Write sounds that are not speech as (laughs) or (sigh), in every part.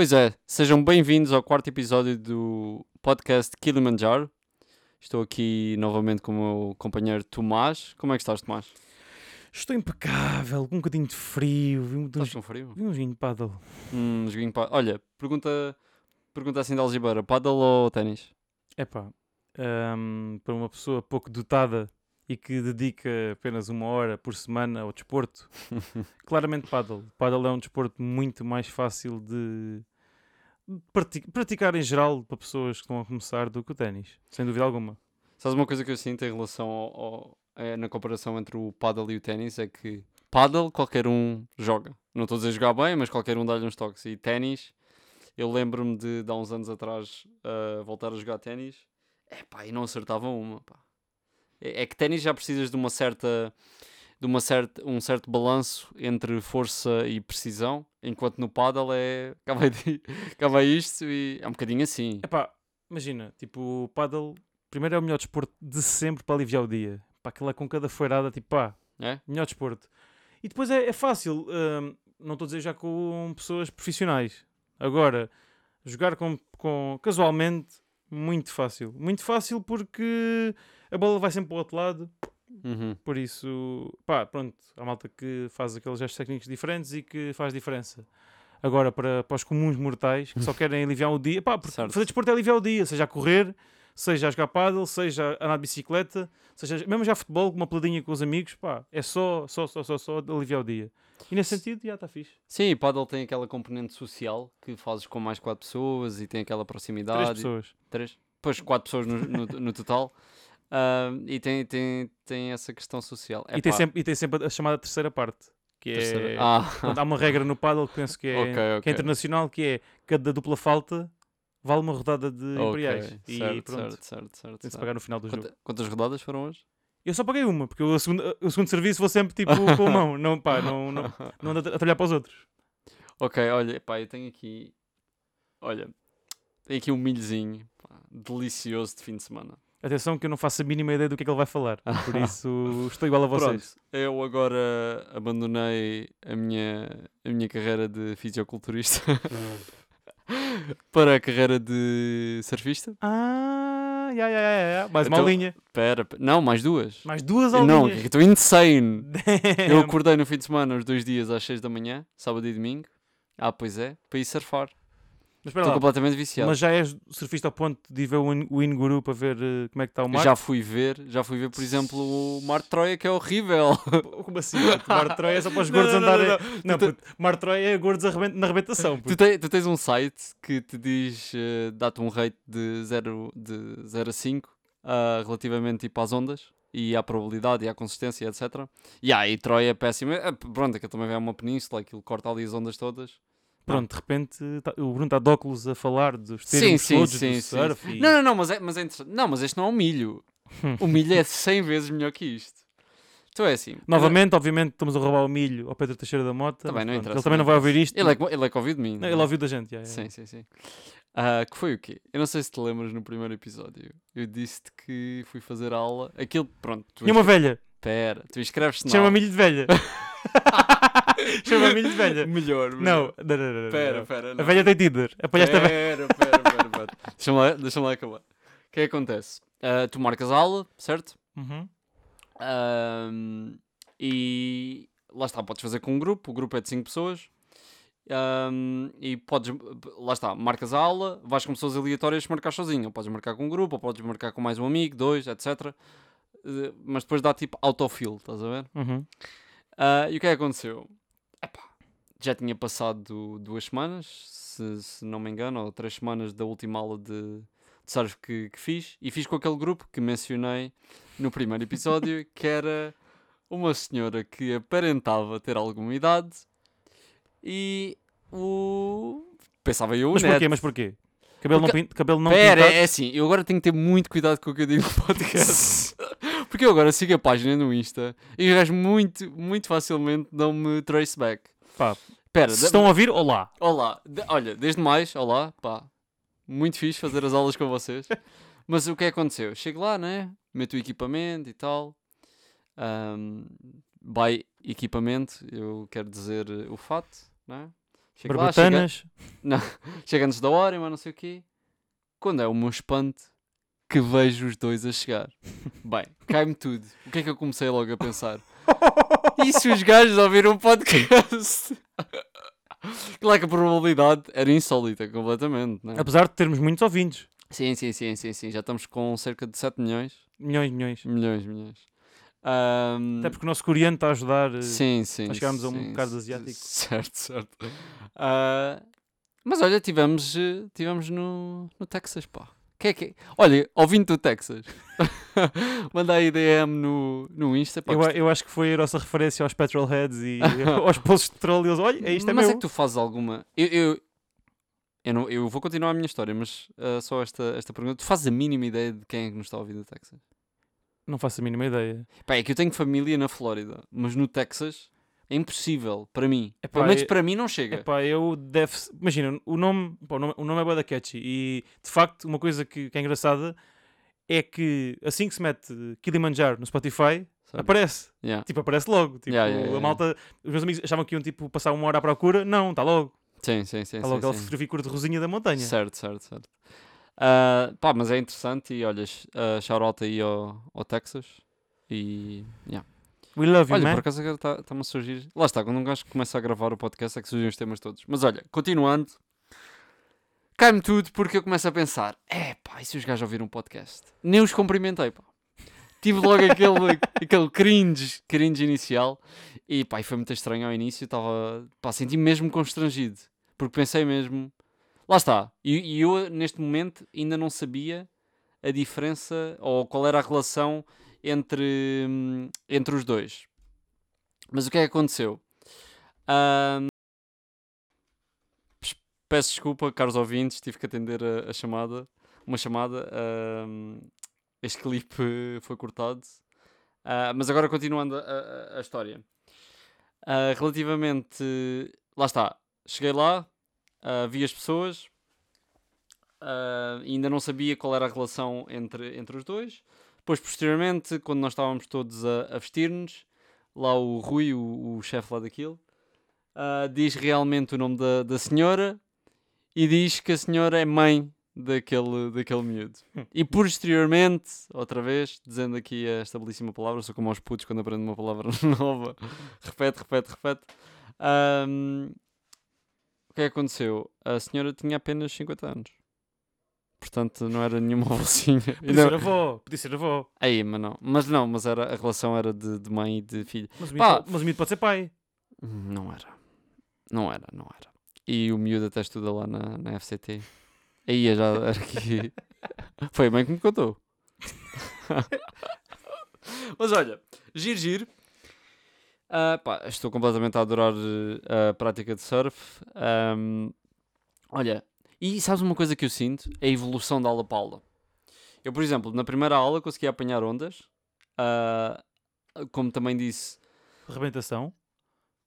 Pois é, sejam bem-vindos ao quarto episódio do podcast Kilimanjaro. Estou aqui novamente com o meu companheiro Tomás. Como é que estás, Tomás? Estou impecável, com um bocadinho de frio. Vi um, Estás com frio? vi um joguinho de paddle. Hum, joguinho pa... Olha, pergunta, pergunta assim de algibeira: paddle ou ténis? Epá, hum, para uma pessoa pouco dotada e que dedica apenas uma hora por semana ao desporto, (laughs) claramente paddle. Paddle é um desporto muito mais fácil de prati- praticar em geral para pessoas que estão a começar do que o ténis, sem dúvida alguma. Sabes uma coisa que eu sinto em relação ao, ao- é, na comparação entre o paddle e o ténis é que paddle qualquer um joga. Não estou a dizer jogar bem, mas qualquer um dá-lhe uns toques. E ténis, eu lembro-me de, de há uns anos atrás ah, voltar a jogar ténis. É pá, e não acertava uma. Pá. É, que ténis já precisas de uma certa de uma certa, um certo balanço entre força e precisão, enquanto no paddle é di- cá vai isto e é um bocadinho assim. Epá, imagina, tipo, o paddle, primeiro é o melhor desporto de sempre para aliviar o dia. Pá, aquilo é com cada feirada, tipo, pá, É? Melhor desporto. E depois é, é fácil, hum, não estou a dizer já com pessoas profissionais. Agora, jogar com, com casualmente, muito fácil. Muito fácil porque a bola vai sempre para o outro lado. Uhum. Por isso, pá, pronto, há malta que faz aqueles gestos técnicos diferentes e que faz diferença. Agora, para, para os comuns mortais que só (laughs) querem aliviar o dia, pá, porque Certo. fazer desporto é aliviar o dia, seja a correr, seja a jogar paddle, seja a andar de bicicleta, seja mesmo já futebol, com uma peladinha com os amigos, pá, é só, só, só, só, só aliviar o dia. E nesse sentido, já está fixe. Sim, paddle tem aquela componente social que fazes com mais quatro pessoas e tem aquela proximidade. Três pessoas. Três? Pois, quatro pessoas no, no, no total. (laughs) Ah, e tem, tem, tem essa questão social. E tem, sempre, e tem sempre a chamada terceira parte, que terceira- é... (laughs) Ah, há uma regra no paddle que penso que é, Ok, que é internacional, que é cada dupla falta vale uma rodada de ok, imperiais. E certo, pronto, certo, certo, certo, tem-se certo. pagar no final do jogo. Quanta- quantas rodadas foram hoje? Eu só paguei uma, porque o segundo, o segundo serviço vou sempre tipo com a (laughs) mão, não, pá, não, não, (laughs) não ando a trabalhar para os outros. ok, olha, pá, eu tenho aqui. Olha, tenho aqui um milhozinho pá, delicioso de fim de semana. Atenção que eu não faço a mínima ideia do que é que ele vai falar, (laughs) por isso estou igual a vocês. Pronto, eu agora abandonei a minha, a minha carreira de fisioculturista (laughs) para a carreira de surfista. Ah, já, já, já. mais uma Então- aulinha. Pera, pe- não, mais duas. Mais duas não, aulinhas. que estou insane. (laughs) Eu Damn. acordei no fim de semana, os dois dias às 6 da manhã, sábado e domingo. Ah, pois é, para ir surfar. Mas espera Estou lá, completamente viciado. mas já és surfista ao ponto de ir ver o In- o Inguru para ver eh, como é que está o mar? Já fui ver, já fui ver, por exemplo, o Mar de Troia, que é horrível. (laughs) Como assim? puto? Mar de Troia é só para os Não, gordos não, não, andarem... não, Não, Tu puto, Mar de Troia é gordos arrebent- na arrebentação. Tu, te- tu tens um site que te diz, eh, dá-te um rate de 0 de 0 a 5 ah, relativamente tipo, às ondas e à probabilidade e à consistência, etc. E aí, Troia é péssimo. É, pronto, aquilo também é uma península, aquilo corta ali as ondas todas. Pronto, de repente tá- o Bruno está de óculos a falar dos Sim, termos sim, todos sim, do sim. surf. e- Não, não, não, mas é, mas é interessante. Não, mas este não é um milho. O milho é 100 vezes melhor que isto. Então é assim. Novamente, obviamente, estamos a roubar o milho ao Pedro Teixeira da Mota. Também não interessa, Ele também não vai ouvir isto. Ele é, que- ele é que ouviu de mim. Não, é? ele ouviu da gente. já, já, Sim, sim, sim. Ah, que foi o quê? Eu não sei se te lembras no primeiro episódio. Eu disse-te que fui fazer aula. Aquilo, pronto. Tu E uma velha. Pera, tu inscreves-te na Chama milho de velha. (laughs) (laughs) Chama milho de velha. Melhor, Não, não, não, não, não, Pera, não. pera. A não. velha tem Tinder. Apanhaste a velha. Pera, pera, pera, pera. (laughs) Deixa-me lá, deixa lá acabar. O que é que acontece? Ah, tu marcas a aula, certo? Uhum. E lá está, podes fazer com um grupo, o grupo é de 5 pessoas. Ahm, e podes, lá está, marcas a aula, vais com pessoas aleatórias marcar sozinho. Ou podes marcar com um grupo, ou podes marcar com mais um amigo, dois, etc. Eh, Mas depois dá tipo autofill, estás a ver? Uhum. Ah, e o que é que aconteceu? Epá, já tinha passado duas semanas, se, se não me engano, ou três semanas da última aula de, de surf que, que fiz, e fiz com aquele grupo que mencionei no primeiro episódio, (laughs) que era uma senhora que aparentava ter alguma idade e o. Pensava eu, Mas porquê? Mas porquê? Cabelo Porque- não, pin... Cabelo não Pera, pintado? é assim, eu agora tenho que ter muito cuidado com o que eu digo no podcast. (laughs) Porque eu agora sigo a página no Insta e os gajos muito, muito facilmente dão-me traceback. Pá, Pera, se estão a ouvir, olá. olá, de- olha, desde mais, olá, pá, muito fixe fazer as aulas com vocês. (laughs) Mas o que é que aconteceu? Chego lá, né? Meto o equipamento e tal. Um, by equipamento, eu quero dizer o fato, né? Chego lá, chega, Barbatanas. (laughs) chega antes da hora, mas não sei o quê. Quando é o meu espanto que vejo os dois a chegar. Bem, cai-me tudo. O que é que eu comecei logo a pensar? E se os gajos ouviram um podcast? Claro que a probabilidade era insólita completamente, né? Apesar de termos muitos ouvintes. Sim, sim, sim, sim, sim. Já estamos com cerca de 7 milhões. Milhões, milhões. Milhões, milhões. Ahm, Até porque o nosso coreano está a ajudar. eh, Sim, sim. nós chegámos a um sim, bocado asiático. (laughs) Certo, certo. Ah, mas olha, tivemos, eh, tivemos no, no Texas, pá. Que é que... Olha, ouvindo do Texas. (laughs) Manda aí DM no, no Insta. Pá, Eu, eu acho que foi a nossa referência aos petrolheads e (laughs) aos poços de petróleo. Eles, Olha, é isto é mas meu. é que tu fazes alguma. Eu, eu, eu, não, eu vou continuar a minha história, mas ah, só esta, esta pergunta. Tu fazes a mínima ideia de quem é que nos está a ouvir do Texas? Não faço a mínima ideia. Pá, é que eu tenho família na Flórida, mas no Texas é impossível para mim. Epá, Pelo menos para mim não chega. Epá, eu deve Imagina, o nome, pá, o nome, o nome é bué da catchy e de facto uma coisa que, que é engraçada é que assim que se mete Kilimanjaro no Spotify, sabe? aparece. Yeah. Tipo, aparece logo. Tipo, Yeah, a malta, os meus amigos achavam que iam tipo, passar uma hora à procura. Não, está logo. Sim, sim, sim. Está sim, logo aquela sim. fotografia cor-de-rosinha da montanha. Certo, certo, certo. Ah, pá, mas é interessante e olha, uh, shout aí ao, ao Texas. E. yeah. We love you, Olha, man. por acaso agora está- está-me a surgir. Lá está, quando um gajo começa a gravar o podcast é que surgem os temas todos. Mas olha, continuando, cai-me tudo porque eu começo a pensar: é pá, e se os gajos ouviram um podcast? Nem os cumprimentei, pá. Tive logo aquele, (laughs) aquele cringe, cringe inicial e pá, e foi muito estranho ao início. Estava, pá, senti-me mesmo constrangido porque pensei mesmo, lá está. E, e eu neste momento ainda não sabia a diferença ou qual era a relação entre, entre os dois. Mas o que é que aconteceu? Pes- peço desculpa, caros ouvintes, tive que atender a, a chamada, uma chamada. ahm, este (laughs) clipe foi cortado. Ah, mas agora continuando a, a- a história. Ah, relativamente. Lá está. Cheguei lá, ah, vi as pessoas. ainda não sabia qual era a relação entre, entre os dois. Depois, posteriormente, quando nós estávamos todos a, a vestir-nos, lá o Rui, o, o chefe lá daquilo, ah, diz realmente o nome da, da senhora e diz que a senhora é mãe daquele, daquele miúdo. (laughs) E posteriormente, outra vez, dizendo aqui esta belíssima palavra, sou como aos putos quando aprendo uma palavra (laughs) nova, repete, repete, repete. Ahm, o que é que aconteceu? A senhora tinha apenas 50 anos. Portanto, não era nenhuma (laughs) bolsinha. Podia ser avó, podia ser avó. Aí, mas não. Mas não, mas era, a relação era de, de mãe e de filho. Mas o, Pá. miúdo, mas o miúdo pode ser pai. Não era. Não era, não era. E o miúdo até estuda lá na, na FCT. Aí eu já aqui. (laughs) Foi a mãe que me contou. (laughs) Mas olha, giro, giro. Ah, pá, estou completamente a adorar eh, a prática de surf. Ahm, olha, e sabes uma coisa que eu sinto? É a evolução da aula para aula. Eu, por exemplo, na primeira aula consegui apanhar ondas. Ah, como também disse, Rebentação.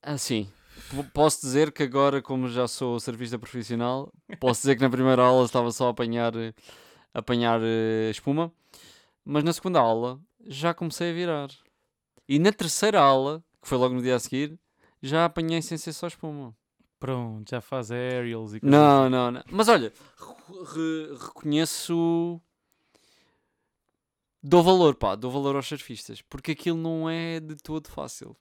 ah, sim. P- Posso dizer que agora, como já sou surfista profissional, posso dizer que na primeira aula estava só a apanhar, apanhar eh, espuma, mas na segunda aula já comecei a virar. E na terceira aula, que foi logo no dia a seguir, já apanhei sem ser só espuma. Pronto, já faz aerials e coisas Não, assim. não, não. Mas olha, re- reconheço. Dou valor, pá, dou valor aos surfistas, porque aquilo não é de todo fácil.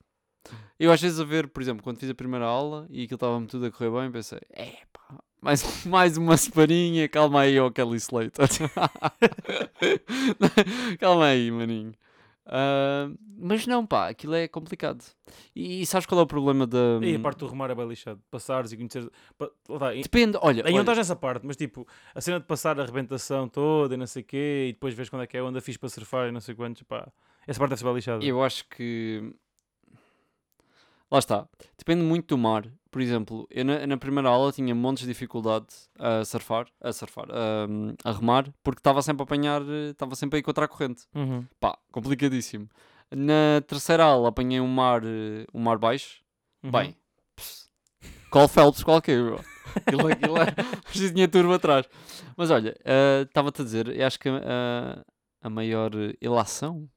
Eu às vezes a ver, por exemplo, quando fiz a primeira aula e aquilo estava-me tudo a correr bem, pensei, é pá, mais, (laughs) mais uma separinha, calma aí, ó Kelly Slater. (laughs) calma aí, maninho. Ah, mas não, pá, aquilo é complicado. E, sabes qual é o problema da. E a parte do remar é bem lixado. Passares e conheceres. Depende, olha. Aí não estás nessa parte, mas tipo, a cena de passar a arrebentação toda e não sei o quê, e depois vês quando é que é, onde a fiz para surfar e não sei quantos, pá. Essa parte deve ser bem lixada. Eu acho que. Lá está. Depende muito do mar. Por exemplo, eu na, na primeira aula tinha montes de dificuldade a surfar, a surfar, a, a remar, porque estava sempre a apanhar, estava sempre a ir contra a corrente. Uhum. Pá, complicadíssimo. Na terceira aula apanhei um mar, um mar baixo. Uhum. Bem, pss, qual Phelps qualquer, meu. Aquilo, aquilo preciso tinha turma atrás. Mas olha, eh, estava-te a dizer, eu acho que a, a maior ilação,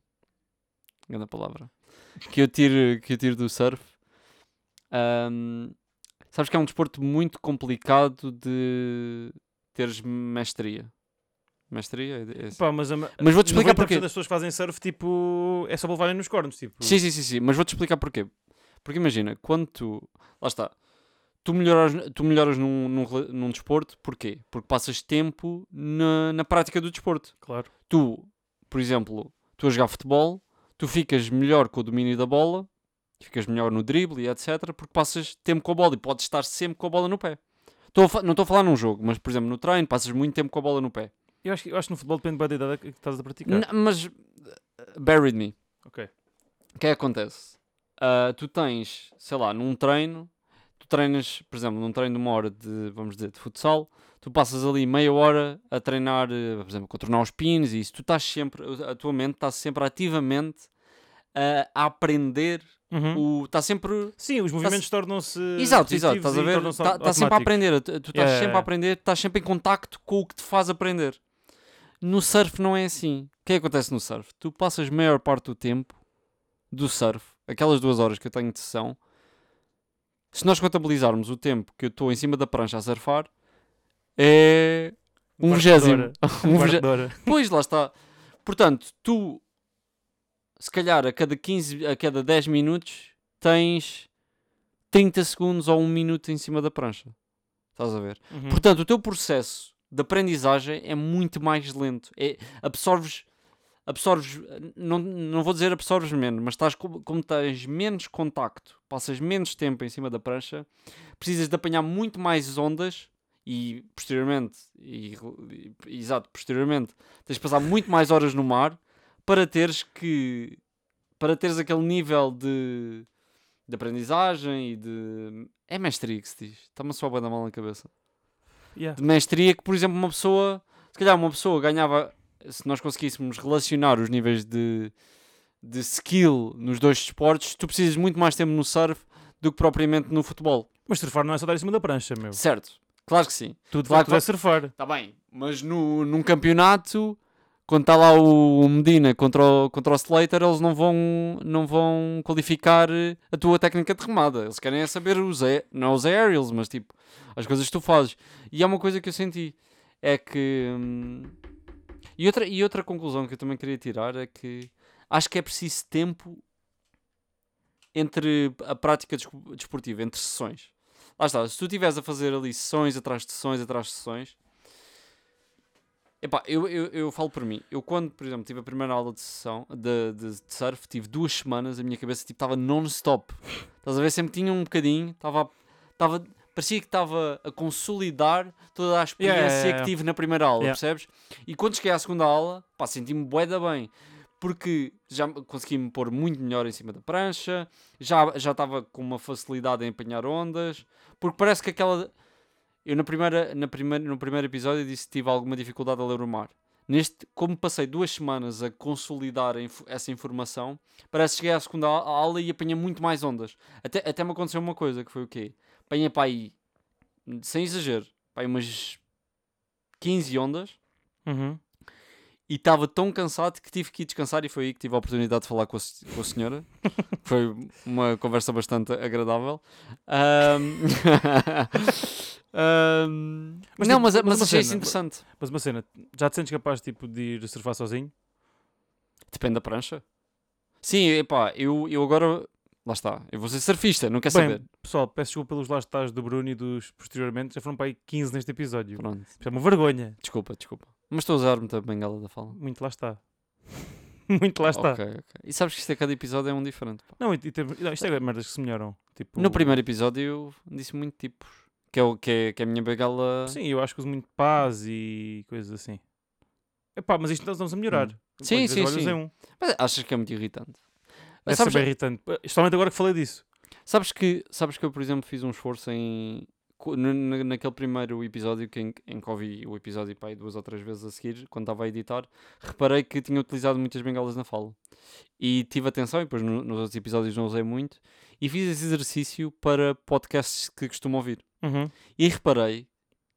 grande palavra, que eu tiro, que eu tiro do surf, ahm, Sabes que é um desporto muito complicado de teres mestria. Mestria? É- é- Pá, mas, a ma- Mas vou-te explicar 90% porquê. das pessoas fazem surf, tipo, é só levarem nos cornos, tipo. Sim, sim, sim, sim, mas vou-te explicar porquê. Porque imagina, quando tu. Lá está. Tu melhoras, tu melhoras num, num, num desporto, porquê? Porque passas tempo na, na prática do desporto. Claro. Tu, por exemplo, tu a jogar futebol, tu ficas melhor com o domínio da bola, ficas melhor no drible e etc. Porque passas tempo com a bola e podes estar sempre com a bola no pé. Não estou a falar num jogo, mas por exemplo no treino passas muito tempo com a bola no pé. Eu acho, que- eu acho que no futebol depende da idade que estás a praticar. N- mas, uh, with me. Ok. O que é que acontece? Ah, tu tens, sei lá, num treino, tu treinas, por exemplo, num treino de uma hora de, vamos dizer, de futsal, tu passas ali meia hora a treinar, eh, por exemplo, a contornar os pins e isso, tu estás sempre, a tua mente está sempre ativamente a aprender, Uhum. o, está sempre... Sim, os movimentos tornam-se. Exato, exato, estás a ver? Está au- sempre a aprender, tu, estás Yeah, sempre a aprender, estás sempre em contacto com o que te faz aprender. No surf não é assim. O que é que acontece no surf? Tu passas a maior parte do tempo do surf, aquelas duas horas que eu tenho de sessão, se nós contabilizarmos o tempo que eu estou em cima da prancha a surfar, é um vigésimo. (laughs) Um quarto vigé- de hora. Pois, lá está. Portanto, tu, se calhar a cada 15, a cada 10 minutos, tens 30 segundos ou 1 minuto em cima da prancha. Estás a ver? Uhum. Portanto, o teu processo de aprendizagem é muito mais lento. É, absorves, absorves não, não vou dizer absorves menos, mas estás, co- como tens menos contacto, passas menos tempo em cima da prancha, precisas de apanhar muito mais ondas e posteriormente, e, e- exato, posteriormente, tens de passar muito mais horas no mar para teres que para teres aquele nível de, de aprendizagem e de é mestria que se diz, está-me só a dar mal na cabeça Yeah. de mestria que, por exemplo, uma pessoa, se calhar uma pessoa ganhava, se nós conseguíssemos relacionar os níveis de, de skill nos dois desportos, tu precisas muito mais tempo no surf do que propriamente no futebol. Mas surfar não é só dar em cima da prancha, meu. Certo, claro que sim. Tudo, Claro tudo é que- surfar. Está bem, mas no, num campeonato, quando está lá o Medina contra o, contra o Slater, eles não vão, não vão qualificar eh, a tua técnica de remada. Eles querem é saber os, não os aerials, mas tipo, as coisas que tu fazes. E é uma coisa que eu senti, é que... hum, e, outra, e outra conclusão que eu também queria tirar é que acho que é preciso tempo entre a prática desportiva, entre sessões. Lá está, se tu estiveres a fazer ali sessões atrás de sessões atrás de sessões, Epá, eu, eu, eu falo por mim. Eu quando, por exemplo, tive a primeira aula de sessão de, de, de surf, tive duas semanas, a minha cabeça tipo estava non-stop. Estás a ver? Sempre tinha um bocadinho, estava, estava, parecia que estava a consolidar toda a experiência Yeah, yeah, yeah. que tive na primeira aula, percebes? E quando cheguei à segunda aula, pá, senti-me bué da bem. Porque já consegui me pôr muito melhor em cima da prancha, já já estava com uma facilidade em apanhar ondas, porque parece que aquela eu na primeira, na primeira, no primeiro episódio disse que tive alguma dificuldade a ler o mar. Neste, como passei duas semanas a consolidar a inf- essa informação, parece que cheguei à segunda aula e apanhei muito mais ondas. Até, até me aconteceu uma coisa, que foi o quê? Apanhei para aí, sem exagero, para aí umas 15 ondas Uhum. e estava tão cansado que tive que ir descansar e foi aí que tive a oportunidade de falar com a, com a senhora. (laughs) foi uma conversa bastante agradável. Ahm, (laughs) Mas não, tipo, mas, mas achei isso cena, interessante. Mas uma cena, já te sentes capaz tipo, de ir surfar sozinho? Depende da prancha. Sim, epá, eu, eu agora... Lá está, eu vou ser surfista, não quer Bem, saber. pessoal, peço desculpa pelos lá estás do Bruno e dos posteriormente, já foram para aí 15 neste episódio. Pronto, é uma vergonha. desculpa, desculpa. Mas estou a usar muita bengala da fala. Muito lá está. (laughs) Muito lá está. Ok, ok. E sabes que isto a cada episódio é um diferente. pá. Não, e, e isto é merdas que se melhoram. Tipo, No primeiro episódio eu disse muito tipos. Que é, o, que, é, que é a minha bengala... Sim, eu acho que uso muito paz e coisas assim. Epá, mas isto nós estamos a melhorar. Hum. Sim, sim, sim. em um. Mas achas que é muito irritante? É sabes, sempre irritante. Especialmente agora que falei disso. sabes, que, sabes que eu, por exemplo, fiz um esforço em. na- Naquele primeiro episódio que em, em que ouvi o episódio pá, aí duas ou três vezes a seguir, quando estava a editar, reparei que tinha utilizado muitas bengalas na fala. E tive atenção, e depois no- nos outros episódios não usei muito, e fiz esse exercício para podcasts que costumo ouvir. Uhum. E reparei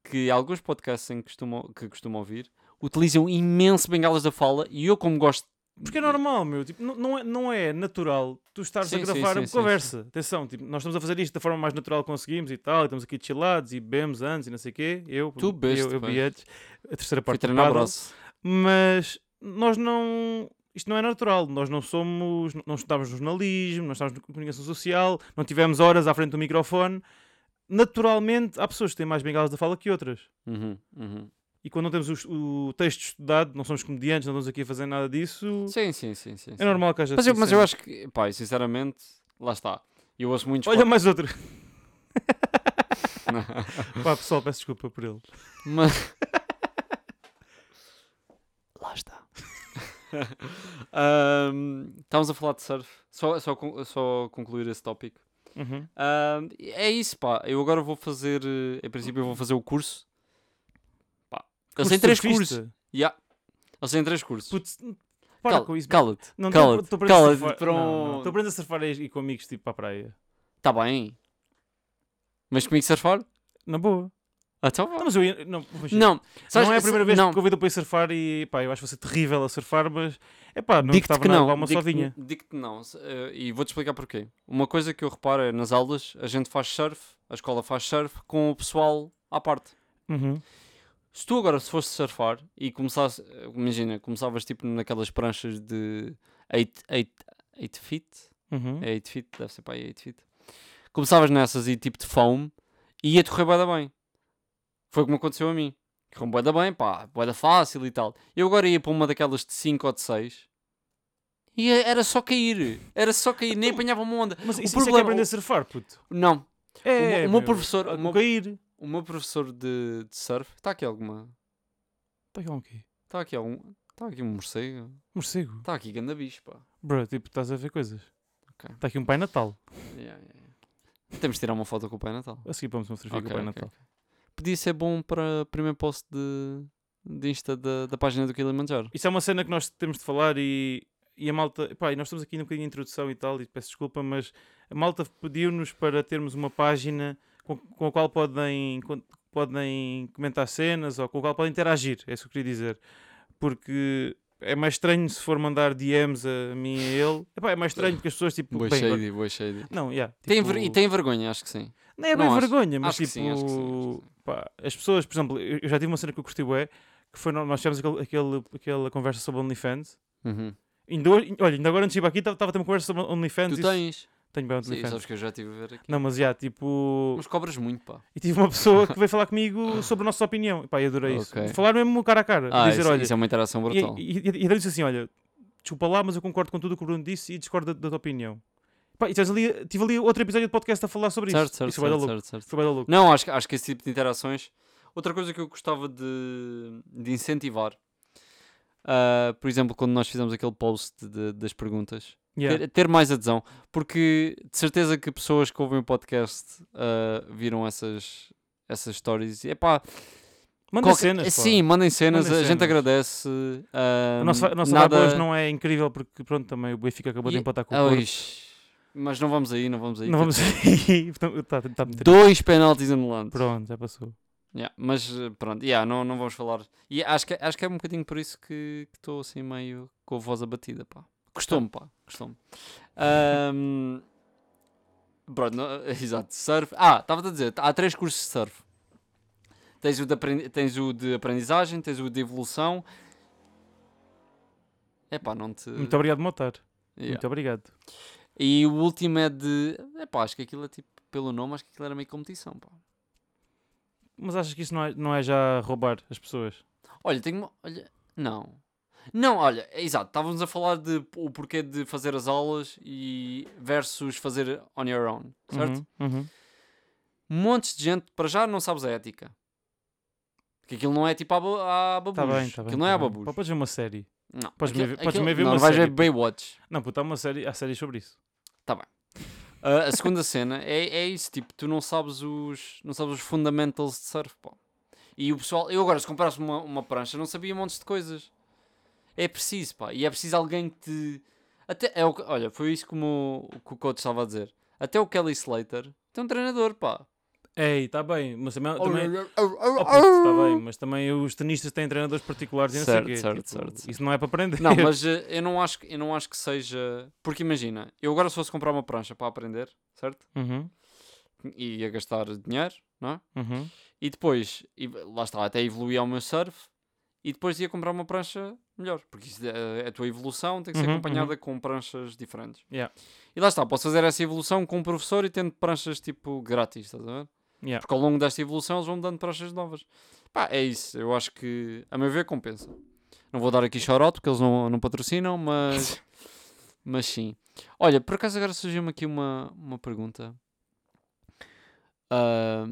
que alguns podcasts em que costumo, que costumo ouvir utilizam imenso bengalas da fala, e eu, como gosto Porque é normal, meu. Tipo, não, é, não é natural tu estares Sim, a gravar sim, uma sim, conversa. Atenção, tipo, nós estamos a fazer isto da forma mais natural que conseguimos e tal. E estamos aqui chillados e bebemos antes e não sei o quê. Eu, Tu bebeste, eu, eu antes. A terceira Fui parte do treinar braço. Mas nós não. Isto não é natural. Nós não somos. Não estudamos no jornalismo, não estamos na comunicação social, não tivemos horas à frente do microfone. Naturalmente, há pessoas que têm mais bengalas da fala que outras. Uhum, uhum. E quando não temos os- o, texto estudado, não somos comediantes, não estamos aqui a fazer nada disso, Sim, sim, sim, sim. é normal que haja Mas eu, mas eu acho que, pá, sinceramente, lá está. Eu ouço muitos Olha mais outro. (laughs) (laughs) Pá, pessoal, peço desculpa por ele. Mas... (laughs) Lá está. Ahm, estávamos a falar de surf. Só, só, só concluir esse tópico. Uhum. Ahm, é isso, pá. Eu agora vou fazer. eh, Em princípio, eu vou fazer o curso. Pá. Eu sei três surfista? cursos. Yeah. Eu sei em três cursos. Putz, para Cala- com isso. Cala-te. Não, Cala-te. estou aprendendo a Cala-te. surfar. Para um... estou aprendendo a surfar e ir com amigos tipo para a praia. Tá bem. Mas comigo surfar? Na boa. Ah, então mas eu ia- não, Não. Sabes- não é a primeira vez não. que convido para ir surfar e pá, eu acho você terrível a surfar, mas é pá, não Digo-te estava que não. levar uma digo-te- sovinha. Digo-te não. Eh, E vou-te explicar porquê. Uma coisa que eu reparo é nas aulas, a gente faz surf, a escola faz surf com o pessoal à parte. Uhum. Se tu agora se fosse surfar e começasse, imagina, começavas tipo naquelas pranchas de 8, 8, 8 feet, Uhum. é 8 feet, deve ser para aí 8 feet. Começavas nessas e tipo de foam e ia-te correr bem. Foi como aconteceu a mim. Correu bué da bem, pá, bué da fácil e tal. Eu agora ia para uma daquelas de 5 ou de 6 e é- era só cair. Era só cair, nem apanhava uma onda. Mas O isso, isso é que é problema- aprender a surfar, puto. Não, É, o meu professor- a o meu- cair. o meu professor de, de surf, está aqui alguma... Está aqui um quê? Está aqui algum... Está aqui um morcego. Morcego. Está aqui ganda bicho, pá. Bro, tipo, estás a ver coisas. Está aqui um Pai Natal. Yeah, yeah, yeah. Temos de tirar uma foto com o Pai Natal. A seguir vamos uma fotografia Ok, com o Pai ok, Natal. Podia ser bom para primeiro post de, de Insta da, da página do Kilimanjaro. Isso é uma cena que nós temos de falar e, e a malta. Pá, e nós estamos aqui num bocadinho de introdução e tal, e peço desculpa, mas a malta pediu-nos para termos uma página com, com a qual podem, com- podem comentar cenas ou com a qual podem interagir. É isso que eu queria dizer. Porque é mais estranho se for mandar DMs a mim e a ele. Epá, é mais estranho porque as pessoas tipo. Boa bem, shady, boa shady. Não, yeah, Tem tipo, ver- E tem vergonha, acho que sim. Não é bem Não, acho- vergonha, mas acho tipo, sim, acho que sim, acho que sim. pá, as pessoas, por exemplo, eu já tive uma cena que eu curti bué, que foi, nós tivemos aquele, aquele, aquela conversa sobre OnlyFans. Uhum. Ainda, olha, ainda agora antes de ir para aqui estava a ter uma conversa sobre OnlyFans. Tu tens? Tenho bem Sim, OnlyFans. sabes que eu já estive a ver aqui. Não, mas já, tipo. Mas cobras muito, pá. E tive uma pessoa (laughs) que veio falar comigo sobre a nossa opinião. E pá, eu adorei Ok. isso. Falar mesmo cara a cara. Ah, dizer, isso, olha. isso é uma interação brutal. e, e, e ele disse assim: olha, desculpa lá, mas eu concordo com tudo o que o Bruno disse e discordo da, da tua opinião. Pá, e ali, tive ali outro episódio de podcast a falar sobre certo, isso. certo, isso certo, certo, certo. Da louco. Não, acho, que- acho que esse tipo de interações. Outra coisa que eu gostava de, de incentivar, ah, por exemplo, quando nós fizemos aquele post de- das perguntas, Yeah. ter, ter mais adesão, porque de certeza que pessoas que ouvem o podcast ah, viram essas, essas stories. E, epá, Manda qualquer- cenas. pá. Sim, mandem cenas, Mandem a gente cenas. agradece. ah, A nossa, a nossa nada... hoje não é incrível porque, pronto, também o Benfica acabou de E- empatar com o Porto. Oix, mas não vamos aí, não vamos aí. Não vamos (laughs) aí. Tá, tá. Dois penaltis anulados. Pronto, já passou. Yeah, mas eh, pronto, yeah, não, não vamos falar. E acho que, acho que é um bocadinho por isso que estou assim meio com a voz abatida, pá. Gostou-me, pá. Ahm, pronto, não- (laughs) exato, surf. Ah, estava a dizer, há três cursos de surf. Tens o, de tens o de aprendizagem, tens o de evolução. É pá, não te. Muito obrigado, Motar. Yeah. Muito obrigado. E o último é de. É pá, acho que aquilo é tipo, pelo nome, acho que aquilo era meio competição, pá. Mas achas que isso não é, não é já roubar as pessoas? Olha, tenho uma. Olha, não. Não, olha, é exato. Estávamos a falar de o porquê de fazer as aulas e versus fazer on your own, certo? Uhum, uhum. Montes de gente, para já não sabes a ética. Que aquilo não é tipo a, a babus. Tá bem, tá bem. aquilo não tá é a bem. babus. Pá, Podes ver uma série. Não. podes aquilo- ver- podes aquilo- ver não, uma não vais ver série. Baywatch. Não, puta, há uma série, há séries sobre isso. Ah, a segunda cena é, é isso, tipo, tu não sabes os, não sabes os fundamentals de surf, pá. E o pessoal, eu agora se comprasse uma, uma prancha não sabia montes de coisas. É preciso, pá. E é preciso alguém que te... Até, é o olha, foi isso como o, que o coach estava a dizer. Até o Kelly Slater tem um treinador, pá. Ei, está bem, mas também. Oh, também oh, Oh, está bem, mas também os tenistas têm treinadores particulares e não Certo, sei quê. certo, tipo, certo, certo. Isso não é para aprender. Não, mas (laughs) eh, eu não, acho, que- eu não acho que seja. Porque imagina, eu agora se fosse comprar uma prancha para aprender, certo? Uhum, E ia gastar dinheiro, não é? uhum. E depois, e lá está, até evoluir ao meu surf. E depois ia comprar uma prancha melhor. Porque isso é é a tua evolução, tem que ser Uhum, acompanhada com pranchas diferentes. Yeah. E lá está, posso fazer essa evolução com um professor e tendo pranchas tipo grátis, estás a ver? Yeah. Porque ao longo desta evolução eles vão dando pranchas novas. Pá, é isso. Eu acho que, a meu ver, compensa. Não vou dar aqui shoutout porque eles não, não patrocinam, mas, (laughs) mas sim. Olha, por acaso agora surgiu-me aqui uma, uma pergunta. Ah,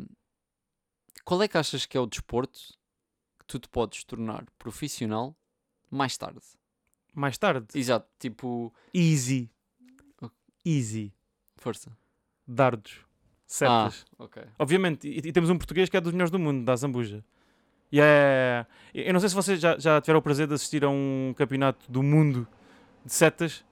qual é que achas que é o desporto tu te podes tornar profissional mais tarde? Mais tarde. Exato, tipo, Easy. Easy. força. Dardos. Setas. Ah, ok. Obviamente, e, e temos um português que é dos melhores do mundo, da Zambuja. E é. Eu não sei se vocês já, já tiveram o prazer de assistir a um campeonato do mundo de setas.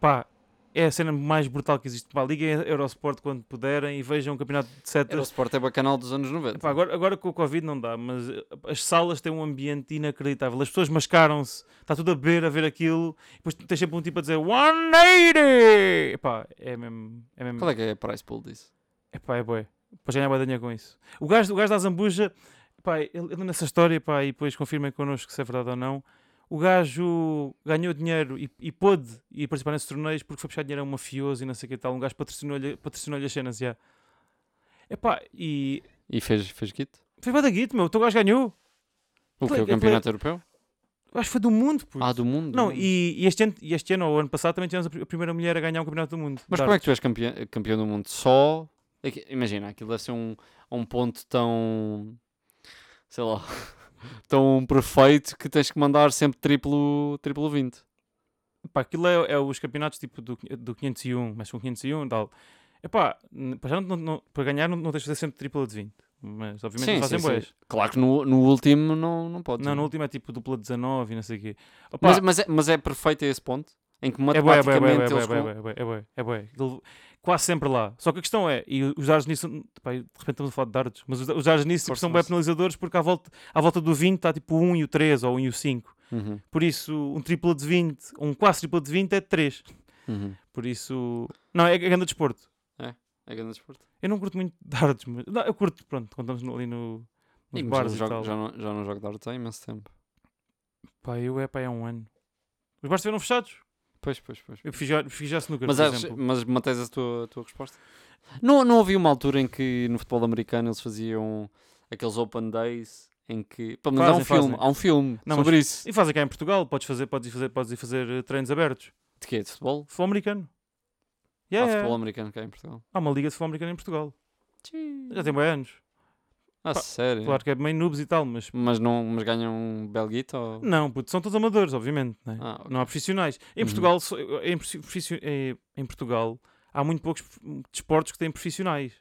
Pá, é a cena mais brutal que existe. Pá, liguem a Eurosport quando puderem e vejam um campeonato de o setas. Sport é bacanal dos anos 90. Pá, agora, agora com o Covid não dá, mas eh, as salas têm um ambiente inacreditável. As pessoas mascaram-se, está tudo a beber, a ver aquilo. E depois tens sempre um tipo a dizer 180! Pá, é mesmo. É mesmo Qual é que é a price pool disso? É bué. Para ganhar bué de dinheiro com isso. O gajo, o gajo da Zambuja, pá, ele, ele nessa história, pá, e depois confirmem connosco se é verdade ou não. O gajo ganhou dinheiro e, e pôde ir participar nesses torneios porque foi puxar dinheiro a um mafioso e não sei o que tal. Um gajo patrocinou-lhe patrocinou as cenas, já. Epá, e E fez, fez kit? foi bué da guito, meu. O teu gajo ganhou. O que? Aquilo- O campeonato europeu? O gajo foi do mundo. Ah, do mundo? do não, mundo. e, e este ano, e este ano ou ano passado também tivemos a pri- a primeira mulher a ganhar um campeonato do mundo. Mas como é que tu és campeão, campeão do mundo? Só. é que- Imagina, aquilo deve ser um, um ponto tão. sei lá. (laughs) tão perfeito que tens que mandar sempre triplo, triplo 20. Pá, aquilo é, é os campeonatos tipo do, do 501, mas com 501 e tal. Epá, para, não, não- para ganhar não, não tens de fazer sempre tripla de 20. Mas obviamente fazem boas. Claro que no, no último não, não podes. Não, no último é tipo dupla 19 e não sei o quê. Opa, mas, mas, é, mas é perfeito a esse ponto? Em que é é é é matematicamente é bué, é bué, é bué, é bué. Quase sempre lá. Só que a questão é, e os dardos nisso, pá, de repente estamos a falar de dardos, mas os, os dardos nisso tipo, Força, são bem penalizadores porque à volta, à volta do 20 está tipo o 1 e o 3 ou o 1 e o 5. Uhum, Por isso, um triplo de 20, um quase triplo de 20 é de 3. uhum. Por isso, não, é grande desporto. É grande desporto. Eu não curto muito dardos, mas não, eu curto, pronto, quando estamos ali no, nos mas bares eu e jogo- já, não, já não jogo dardos há imenso tempo. Pá, eu é pá, é um ano. Os bares estiveram fechados. Pois, pois, pois. Eu fiz já, fiz já snooker, Mas, por achas- exemplo. mas mantens a tua, a tua resposta? Não, não havia uma altura em que no futebol americano eles faziam aqueles open days em que. Pelo menos há um Fazem, filme, há um filme Não, sobre isso. E fazem cá em Portugal, podes fazer, podes ir fazer, podes ir fazer eh, treinos abertos. De quê? De futebol? Futebol americano. Há Yeah, futebol yeah. americano cá em Portugal. Há uma liga de futebol americano em Portugal. Já tem bem anos. Ah, Pá, sério? Claro que é bem noobs e tal, mas Mas, não, mas ganham um belguito ou... não, puto, são todos amadores, obviamente. né? Ah, ok. Não há profissionais. Em Uhum. Portugal, em, profissio- em- em Portugal, há muito poucos desportos que têm profissionais.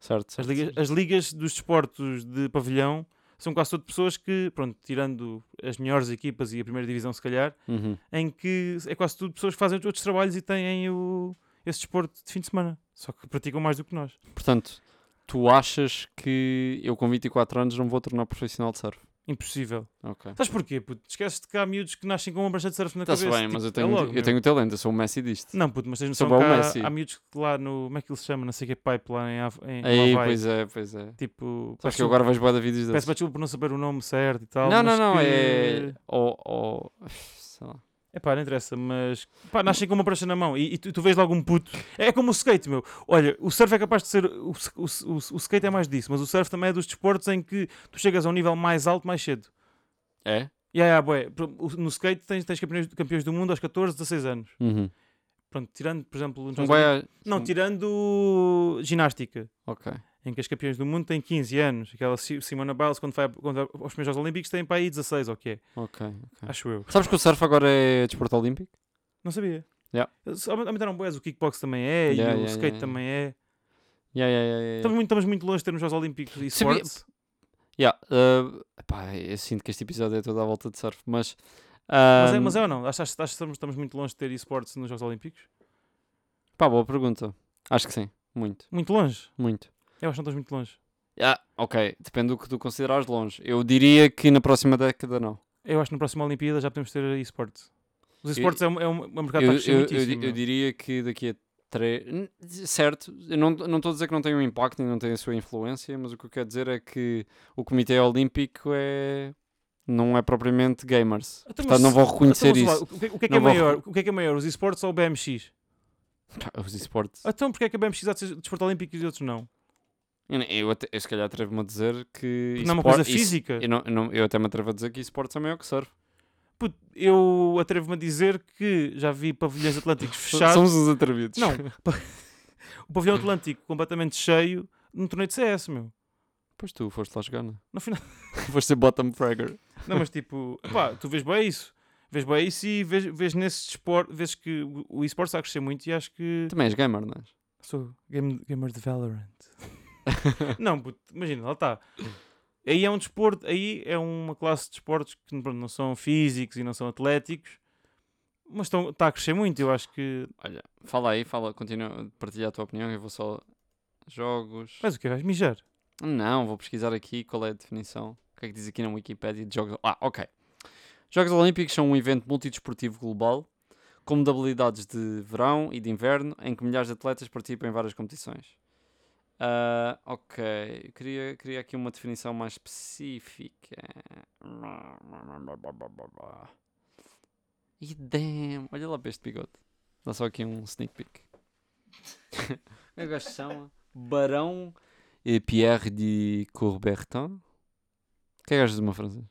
Certo, As certo, ligas, certo. as ligas dos desportos de pavilhão são quase todas pessoas que, pronto, tirando as melhores equipas e a primeira divisão, se calhar, Uhum. em que é quase tudo pessoas que fazem outros trabalhos e têm o, esse desporto de fim de semana. Só que praticam mais do que nós. Portanto, tu achas que eu com 24 anos não vou tornar profissional de surf? Impossível. Ok. Sabes porquê? Puto? Esqueces-te que há miúdos que nascem com uma prancha de surf na Está-se cabeça. bem, mas tipo, eu tenho, é logo, eu tenho talento, eu sou o Messi disto. Não, puto, mas tens Sou noção que há, Messi. há miúdos que lá no... Como é que ele se chama? Não sei o que é pipe lá em, em Aí, Havaí. pois é, pois é. Tipo... Sabes que eu agora vejo boa vídeos Peço desses. desculpa por não saber o nome certo e tal. Não, não, mas não, que- é... Ou, ou... sei lá. É pá, não interessa, mas pá, nascem com uma prancha na mão e, e tu, tu vês logo um puto. É como o skate, meu. Olha, o surf é capaz de ser. O, o, o, o skate é mais disso, mas o surf também é dos desportos em que tu chegas a um nível mais alto mais cedo. É? E aí, ah, bué, pro- o- no skate tens, tens campeões, campeões do mundo aos 14, 16 anos. Uhum. Pronto, tirando, por exemplo, bué- Olímpicos- não, tirando ginástica. Ok. Em que as campeões do mundo têm 15 anos. Aquela Si- Simona Biles, quando vai, quando vai aos primeiros Jogos Olímpicos, tem para aí 16, ou o que é? Ok, ok. Acho eu. Sabes que o surf agora é desporto olímpico? Não sabia. Yeah. Aumentaram boas, o kickbox também é, Yeah, e o yeah, skate yeah, yeah. também é. Estamos muito, estamos muito longe de termos Jogos Olímpicos e Sabia- sports. Yeah, uh, epá, eu sinto que este episódio é todo à volta de surf, mas... Mas, é, um, mas é ou não? Achas achas que estamos, estamos muito longe de ter esportes nos Jogos Olímpicos? Pá, boa pergunta. Acho que sim. Muito, Muito longe. muito. Eu acho que não estás muito longe. Ah, ok, depende do que tu consideras longe. Eu diria que na próxima década não. Eu acho que na próxima Olimpíada já podemos ter esportes. Os esportes é um, é um, é mercado Eu, que está eu- eu eu meu. diria que daqui a três. Certo, eu não não estou a dizer que não tem um impacto e não tem a sua influência, mas o que eu quero dizer é que o Comitê Olímpico é. Não é propriamente gamers. Então, Portanto, não vão reconhecer então, isso. O que, o que é que é vão maior? O que é que é maior? Os esportes ou o BMX? Os esportes. Então, porque é que a BMX há de ser desporto olímpico e os outros não? Eu, até, eu se calhar atrevo-me a dizer que. Não é uma coisa isso- física. eu, não, eu, não- eu até me atrevo a dizer que esportes é maior que surf. Puto, eu atrevo-me a dizer que já vi pavilhões atlânticos (laughs) fechados. Somos uns atrevidos. Não, (laughs) o pavilhão atlântico completamente cheio num torneio de CS, meu. Pois tu foste lá jogar, não? No final. (laughs) Foste ser bottom fragger. Não, mas tipo, pá, tu vês bem isso. Vês bem isso e vês, vês nesse desporto, vês que o- o esporte está a crescer muito e acho que Também és gamer, não és? sou game, gamer de Valorant. (laughs) não, puto, imagina, lá está. Aí é um desporto, aí é uma classe de desportos que não são físicos e não são atléticos, mas estão, está a crescer muito. Eu acho que. Olha, fala aí, fala, continua a partilhar a tua opinião. Eu vou só. Jogos. Mas o que vais mijar? Não, vou pesquisar aqui qual é a definição. O que é que diz aqui na Wikipedia de Jogos Ah, ok. Jogos Olímpicos são um evento multidesportivo global com modalidades de verão e de inverno em que milhares de atletas participam em várias competições. Ah, ok, eu queria, queria aqui uma definição mais específica. E damn, olha lá para este bigode. Dá só aqui um sneak peek. Como é que se chama? Barão e Pierre de Coubertin. O que é que achas de uma francês?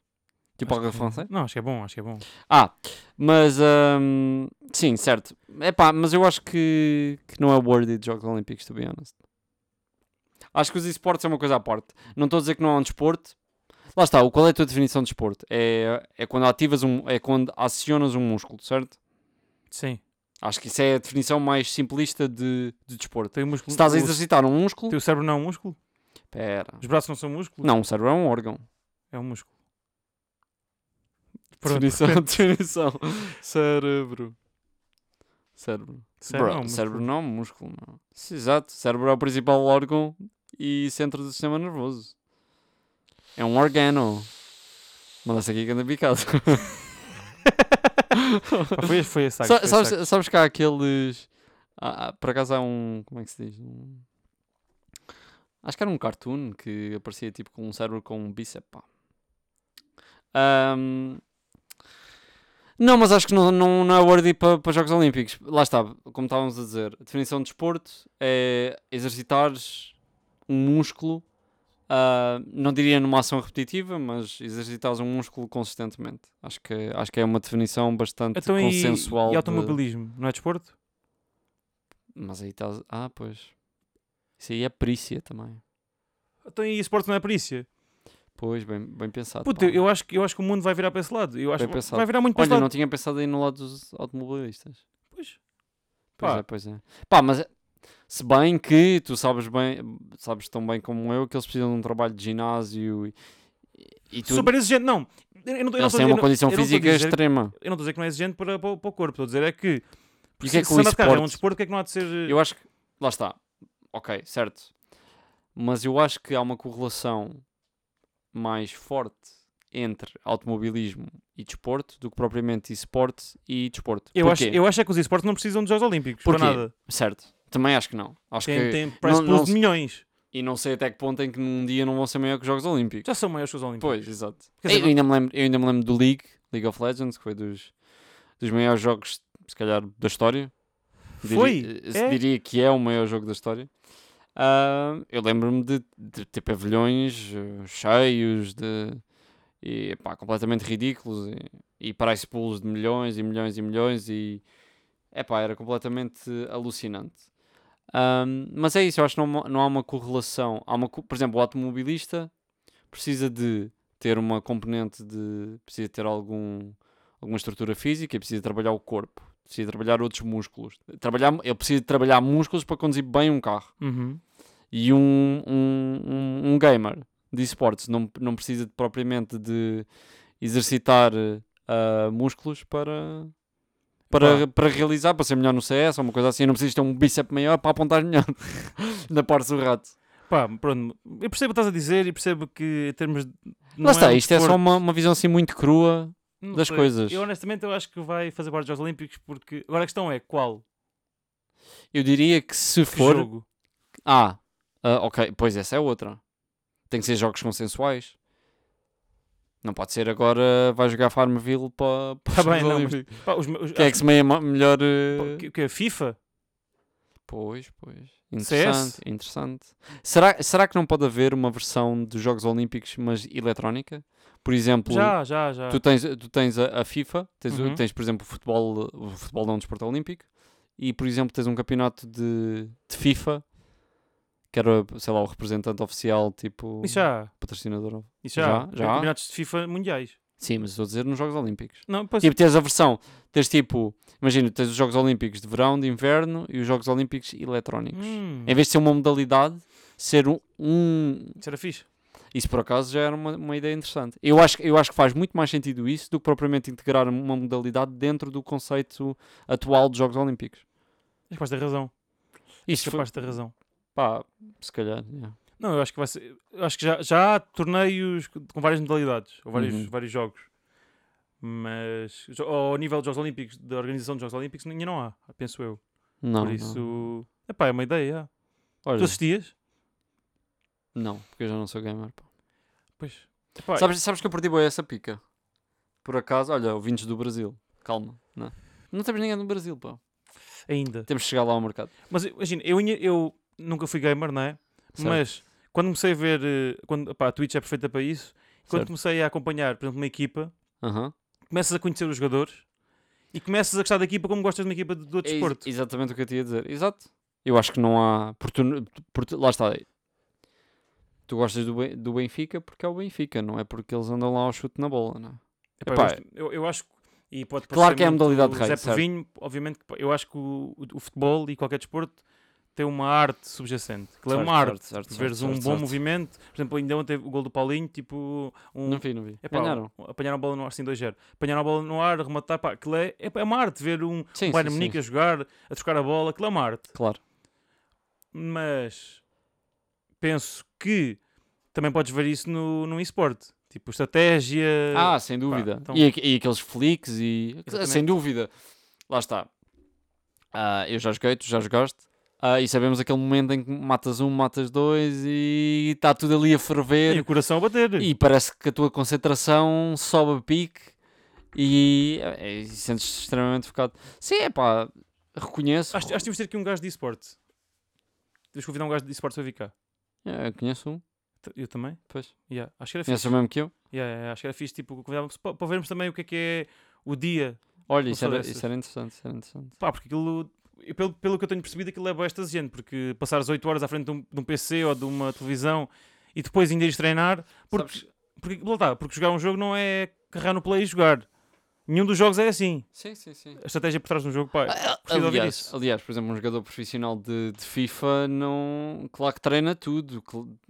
Tipo algo que- francês? Não, acho que é bom, acho que é bom. Ah, mas hum, sim, certo. Epá, mas eu acho que, que não é worthy de Jogos Olímpicos, to be honest. Acho que os esportes é uma coisa à parte. Não estou a dizer que não é um desporto. Lá está, qual é a tua definição de desporto? É, é quando ativas um. é quando acionas um músculo, certo? Sim. Acho que isso é a definição mais simplista de, de desporto. Tem Se músculo. estás a exercitar um músculo. Teu cérebro não é um músculo? Pera. Os braços não são músculos? Não, o cérebro é um órgão. É um músculo. (laughs) Pronto. Definição, definição. Cérebro. Cérebro. Cérebro Bro, é um cérebro não é um músculo, não. Exato. Cérebro é o principal órgão e centro do sistema nervoso. É um organo. Manda-se aqui que anda picado. Pá, (laughs) foi, foi a saga. Sa- foi sabes, sabes que há aqueles. há- há- por acaso há um. Como é que se diz? Um- acho que era um cartoon que aparecia tipo com um cérebro com um bíceps. pá. Ahm, Não, mas acho que não, não, não é worthy para para Jogos Olímpicos. Lá está, como estávamos a dizer, a definição de desporto é exercitares um músculo, ah, não diria numa ação repetitiva, mas exercitares um músculo consistentemente. Acho que, acho que é uma definição bastante Então, e, consensual. e de- automobilismo? Não é desporto? Mas aí estás. Ah, pois. Isso aí é perícia também. Então e esporte não é perícia? Pois, bem, bem pensado. Puta, pá. eu acho, que, eu acho que o mundo vai virar para esse lado. Eu acho Bem que pensado. vai virar muito para esse Olha, lado. não tinha pensado aí no lado dos automobilistas. Pois. Pois Pá. é, pois é. Pá, mas é- se bem que tu sabes bem, sabes tão bem como eu que eles precisam de um trabalho de ginásio e, e tudo. Super exigente, não. Eu não, eu não Eles estou têm uma condição eu não estou a física dizer- extrema. Eu não estou a dizer que não é exigente para, para, para o corpo. Estou a dizer é que. E o que é que se o andar de carro é um esporte- desporto, o que é que não há de ser. Eu acho que. Lá está. Ok, certo. Mas eu acho que há uma correlação mais forte entre automobilismo e desporto do que propriamente esporte e desporto. Eu acho, eu acho é que os esportes não precisam dos Jogos Olímpicos. Porquê? Para nada. Certo. Também acho que não. Acho Tem, que... tem price não- não milhões. E não sei até que ponto em que num dia não vão ser maior que os Jogos Olímpicos. Já são maiores que os Olímpicos. Pois, exato. Dizer, eu, ainda me lembro, eu ainda me lembro do League, League of Legends, que foi dos, dos maiores jogos, se calhar, da história. Foi? Diria, se É? diria que é o maior jogo da história. Ah, eu lembro-me de, de ter pavilhões eh, cheios de e pá, completamente ridículos e, e price pools de milhões e milhões e milhões e epá, era completamente alucinante. Ahm, mas é isso, eu acho que não, não há uma correlação. Há uma, por exemplo, o automobilista precisa de ter uma componente de. precisa ter algum, alguma estrutura física e precisa trabalhar o corpo, precisa trabalhar outros músculos. Trabalhar, ele precisa de trabalhar músculos para conduzir bem um carro. Uhum. E um, um, um, um gamer de esportes não, não precisa de, propriamente de exercitar ah, músculos para, para, para realizar, para ser melhor no CS ou uma coisa assim. Não precisas ter um bíceps maior para apontar melhor. (laughs) Na parte do rato. Pá, pronto, eu percebo o que estás a dizer e percebo que em termos de. não Lá está, um isto é só uma, uma visão assim muito crua. Não das sei. coisas. Eu honestamente eu acho que vai fazer parte dos Jogos Olímpicos porque. Agora a questão é qual? Eu diria que se Que for. jogo? Ah, ah, ok, pois essa é outra. Tem que ser jogos consensuais. Não pode ser agora vai jogar Farmville para (laughs) para os bem, não, mas-. Pá, os, os, Quem é que se meia melhor. o que, é? FIFA? Pois, pois. CS? Interessante, interessante. Será, será que não pode haver uma versão dos Jogos Olímpicos, mas eletrónica? Por exemplo, Já, já, já. tu tens, tu tens a, a FIFA, tens, Uhum. tens, por exemplo, o futebol, o futebol não desporto olímpico, e, por exemplo, tens um campeonato de, de FIFA, que era, sei lá, o representante oficial, tipo, Isso já. patrocinador. Isso já. Já, já. Campeonatos de FIFA mundiais. Sim, mas estou a dizer nos Jogos Olímpicos. Não, pois, Tipo, tens a versão, tens tipo, imagina, tens os Jogos Olímpicos de verão, de inverno e os Jogos Olímpicos eletrónicos. hum, Em vez de ser uma modalidade, ser um. um- era fixe. Isso por acaso já era uma, uma ideia interessante. Eu acho, eu acho que faz muito mais sentido isso do que propriamente integrar uma modalidade dentro do conceito atual dos Jogos Olímpicos. És capaz ter razão. Isso És foi, ter razão. pá, se calhar. yeah. Não, eu acho que vai ser. eu acho que já, já há torneios com várias modalidades, ou vários, Uhum. vários jogos. Mas ao nível dos Jogos Olímpicos, da organização dos Jogos Olímpicos, ainda não há, penso eu. Não, Por não. isso. Epá, é uma ideia. Olha, Tu assistias? Não, porque eu já não sou gamer. pá. Pois. Epá, Sabes, sabes que eu perdi boa essa pica? Por acaso, olha, ouvintes do Brasil. Calma, não. Não temos ninguém no Brasil, pá. ainda. Temos que chegar lá ao mercado. Mas imagina, eu, eu nunca fui gamer, não é? Certo. Mas quando comecei a ver. eh, Quando, pá, a Twitch é perfeita para isso. Quando Certo. comecei a acompanhar, por exemplo, uma equipa, Aham. começas a conhecer os jogadores e começas a gostar da equipa como gostas de uma equipa de, do É ex- desporto. exatamente o que eu te ia dizer. Exato. Eu acho que não há. Lá está. Tu gostas do, do Benfica porque é o Benfica, não é porque eles andam lá ao chute na bola, não é? Epá, eu Epá, eu, eu acho que- e pode Claro que é a modalidade de Zé. Povinho, obviamente que eu acho que o, o- o futebol e qualquer desporto tem uma arte subjacente. Aquilo é uma arte. certo, certo, Veres um bom movimento, por exemplo, ainda ontem o gol do Paulinho, tipo um, Não vi, não vi. Epá, Ganharam. apanharam a bola no ar assim 2-0. Apanharam a bola no ar, rematar, pá, aquilo é, é, é uma arte ver um, Sim, um Bayern sim, Munique sim. a jogar, a trocar a bola, aquilo é uma arte. Claro. Mas penso que também podes ver isso no, no esporte. Tipo, estratégia. Ah, sem dúvida. então- e, e aqueles flicks e. Exatamente. Sem dúvida. Lá está. Ah, eu já joguei, tu já jogaste. Ah, e sabemos aquele momento em que matas um, matas dois e está tudo ali a e ferver. o coração a bater. E parece que a tua concentração sobe a pique e, é, e sentes-te extremamente focado. Sim, é pá, reconheço. Acho, acho que temos ter aqui um gajo de esporte. Temos que convidar um gajo de esporte para vir cá. É, eu conheço um, Eu também? pois. Yeah, acho que era fixe. o mesmo que eu. Yeah, yeah, acho que era fixe, tipo, convidávamos para, para vermos também o que é que é o dia. Olha, isso era, isso era interessante, isso era interessante. Pá, porque aquilo, pelo, pelo que eu tenho percebido, aquilo é bastante exigente, porque passar as 8 horas à frente de um, de um PC ou de uma televisão e depois ainda ires treinar, porque, Sabes- porque, lá está, porque jogar um jogo não é carregar no play e jogar. Nenhum dos jogos é assim. Sim, sim, sim. A estratégia por trás de um jogo, pá, Ah, de ouvir Aliás, isso. aliás, por exemplo, um jogador profissional de, de FIFA não. Claro que treina tudo.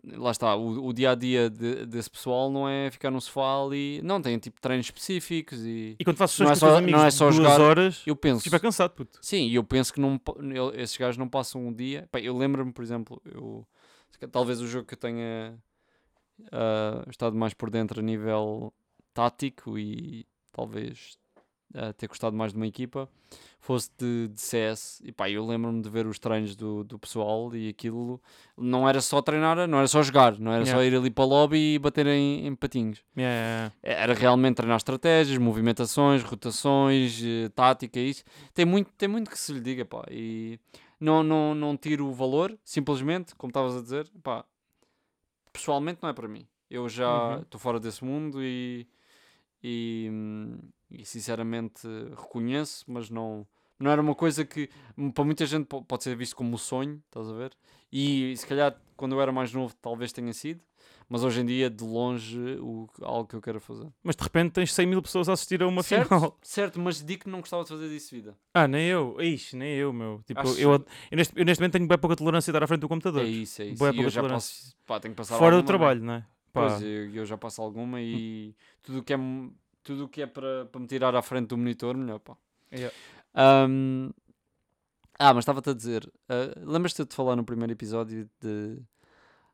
Lá está, o, o dia a dia desse pessoal não é ficar no sofá ali. Não, tem tipo treinos específicos e. E quando fazes não sessões é com os só- amigos não é de só duas jogar- horas, Eu penso. estiver cansado, puto. Sim, e eu penso que não, ele- esses gajos não passam um dia. Pá, eu lembro-me, por exemplo, eu, talvez o jogo que eu tenha ah, estado mais por dentro a nível tático e talvez ah, ter gostado mais de uma equipa fosse de, de CS. E pá, eu lembro-me de ver os treinos do, do pessoal e aquilo não era só treinar, não era só jogar, não era só Yeah. ir ali para o lobby e bater em, em patinhos. Yeah, yeah. Era realmente treinar estratégias, movimentações, rotações, eh, tática, isso. Tem muito, tem muito que se lhe diga, pá. E não, não, não tiro o valor, simplesmente, como estavas a dizer, pá. Pessoalmente não é para mim. Eu já Uhum. estou fora desse mundo e, e, e sinceramente reconheço, mas não, não era uma coisa que hum, para muita gente po- pode ser visto como um sonho, estás a ver? E se calhar quando eu era mais novo talvez tenha sido, mas hoje em dia de longe o, algo que eu quero fazer. Mas de repente tens 100 mil pessoas a assistir a uma Certo. final. (laughs) Certo, mas digo que não gostava de fazer disso vida. Ah, nem eu. Ixi, nem eu, meu. Tipo, Acho- eu, eu, neste, eu neste momento tenho bem pouca tolerância a estar à frente do computador. É isso, é isso. Bué E eu pouca já tolerância. passo, pá, tenho que passar Fora do trabalho, não é? Pá. Pois, eu, eu já passo alguma e tudo o que é, tudo que é para, para me tirar à frente do monitor, melhor, pá. Yeah. Ahm, ah, mas estava-te a dizer, ah, lembras-te de falar no primeiro episódio de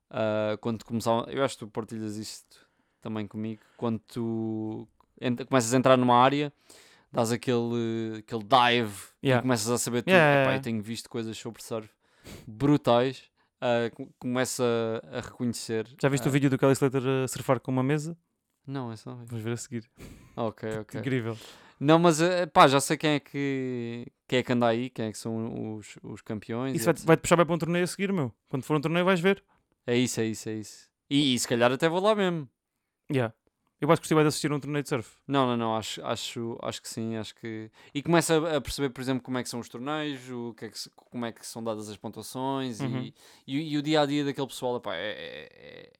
ah, quando começava, eu acho que tu partilhas isto também comigo, quando tu ent- começas a entrar numa área, dás aquele, aquele dive Yeah. e começas a saber tudo. Yeah, yeah, Epá, yeah. eu tenho visto coisas sobre surf brutais, ah, co- começa a reconhecer. Já viste ah, o vídeo do Kelly Slater a surfar com uma mesa? Não, é só ver. Vamos ver a seguir. Ah, Ok, (laughs) ok. Incrível. Não, mas eh, pá, já sei quem é que quem é que anda aí, quem é que são os, os campeões. Isso vai-te vai puxar bem para um torneio a seguir, meu. Quando for um torneio vais ver. É isso, é isso, é isso. E, e se calhar até vou lá mesmo. Yeah. Eu acho que gostei de assistir um torneio de surf. Não, não, não, acho, acho, acho que sim, acho que. E começa a, perceber, por exemplo, como é que são os torneios, o que é que como é que são dadas as pontuações Uhum. e, e, e o dia a dia daquele pessoal, epá, é, é,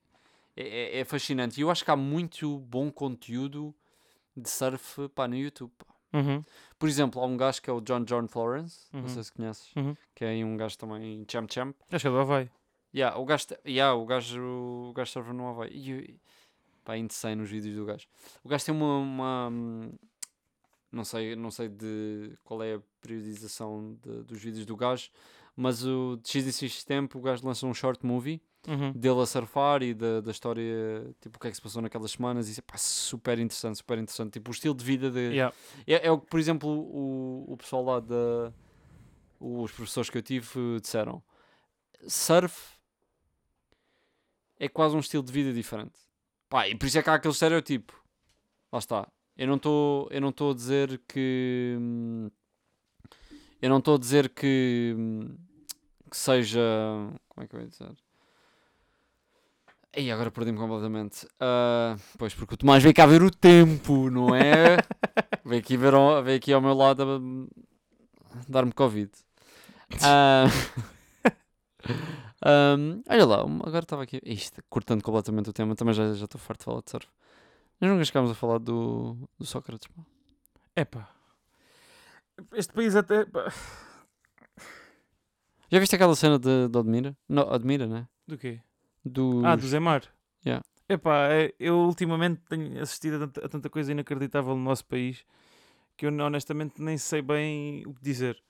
é, é- é fascinante. E eu acho que há muito bom conteúdo de surf pá, no YouTube. Uhum. Por exemplo, há um gajo que é o John John Florence, não Uhum. sei se conheces, Uhum. que é um gajo também champ champ. Acho que é do Havaí. Yeah, o gajo, yeah, o gajo, o gajo surfa no Havaí. E, pá, é insane nos vídeos do gajo. O gajo tem uma, uma, hum, não sei, não sei de qual é a periodização de- dos vídeos do gajo, mas o de X em X tempo o gajo lança um short movie Uhum. dele a surfar e da, da história, tipo, o que é que se passou naquelas semanas e é pá, super interessante, super interessante. Tipo, o estilo de vida de, Yeah. é, é o que, por exemplo, o, o pessoal lá da. Os professores que eu tive disseram: surf é quase um estilo de vida diferente. Pá, e por isso é que há aquele estereotipo. Lá está. Eu não estou eu não estou a dizer que. hum, Eu não estou a dizer que. hum, que seja. Como é que eu ia dizer? E agora perdi-me completamente. Ah, pois, porque o Tomás veio cá ver o tempo, não é? (laughs) veio, aqui ver ao, veio aqui ao meu lado a dar-me Covid. Ah, (laughs) ahm, olha lá, agora estava aqui. Isto, cortando completamente o tema, também já estou farto de falar de surf. Nós nunca chegámos a falar do, do Sócrates. pá. Epá. Este país até. pá. Já viste aquela cena de, de Admira? Não, Admira, né? Do quê? Dos... Ah, do Zemar. Yeah. Epá, é- eu ultimamente tenho assistido a tanta, a tanta coisa inacreditável no nosso país que eu honestamente nem sei bem o que dizer.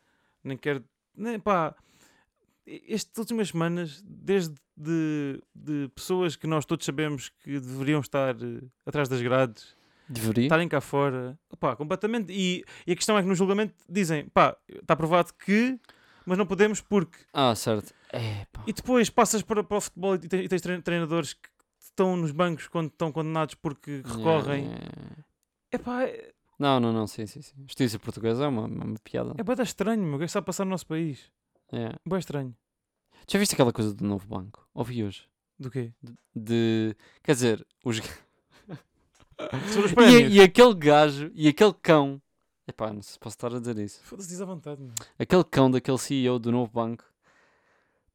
Nem quero. Nem, pá, estas últimas semanas, desde de, de pessoas que nós todos sabemos que deveriam estar eh, atrás das grades, Deveria. estarem cá fora, pá, completamente. E, e a questão é que no julgamento dizem, pá, está provado que, mas não podemos porque. Ah, certo. É, pá. E depois passas para, para o futebol e tens, e tens trein- treinadores que estão nos bancos quando estão condenados porque recorrem. Epá, é, Não, não, não, sim, sim, sim. Justiça portuguesa é uma, uma, uma piada. é bem estranho, meu. O que é que está a passar no nosso país? É. Bem estranho. Já viste aquela coisa do novo banco? Ouvi hoje. Do quê? De. Quer dizer, os. (laughs) Sobre os (laughs) e, prémios. e aquele gajo e aquele cão. Epá, não sei se posso estar a dizer isso. Foda-se, diz à vontade, meu. Aquele cão daquele CEO do novo banco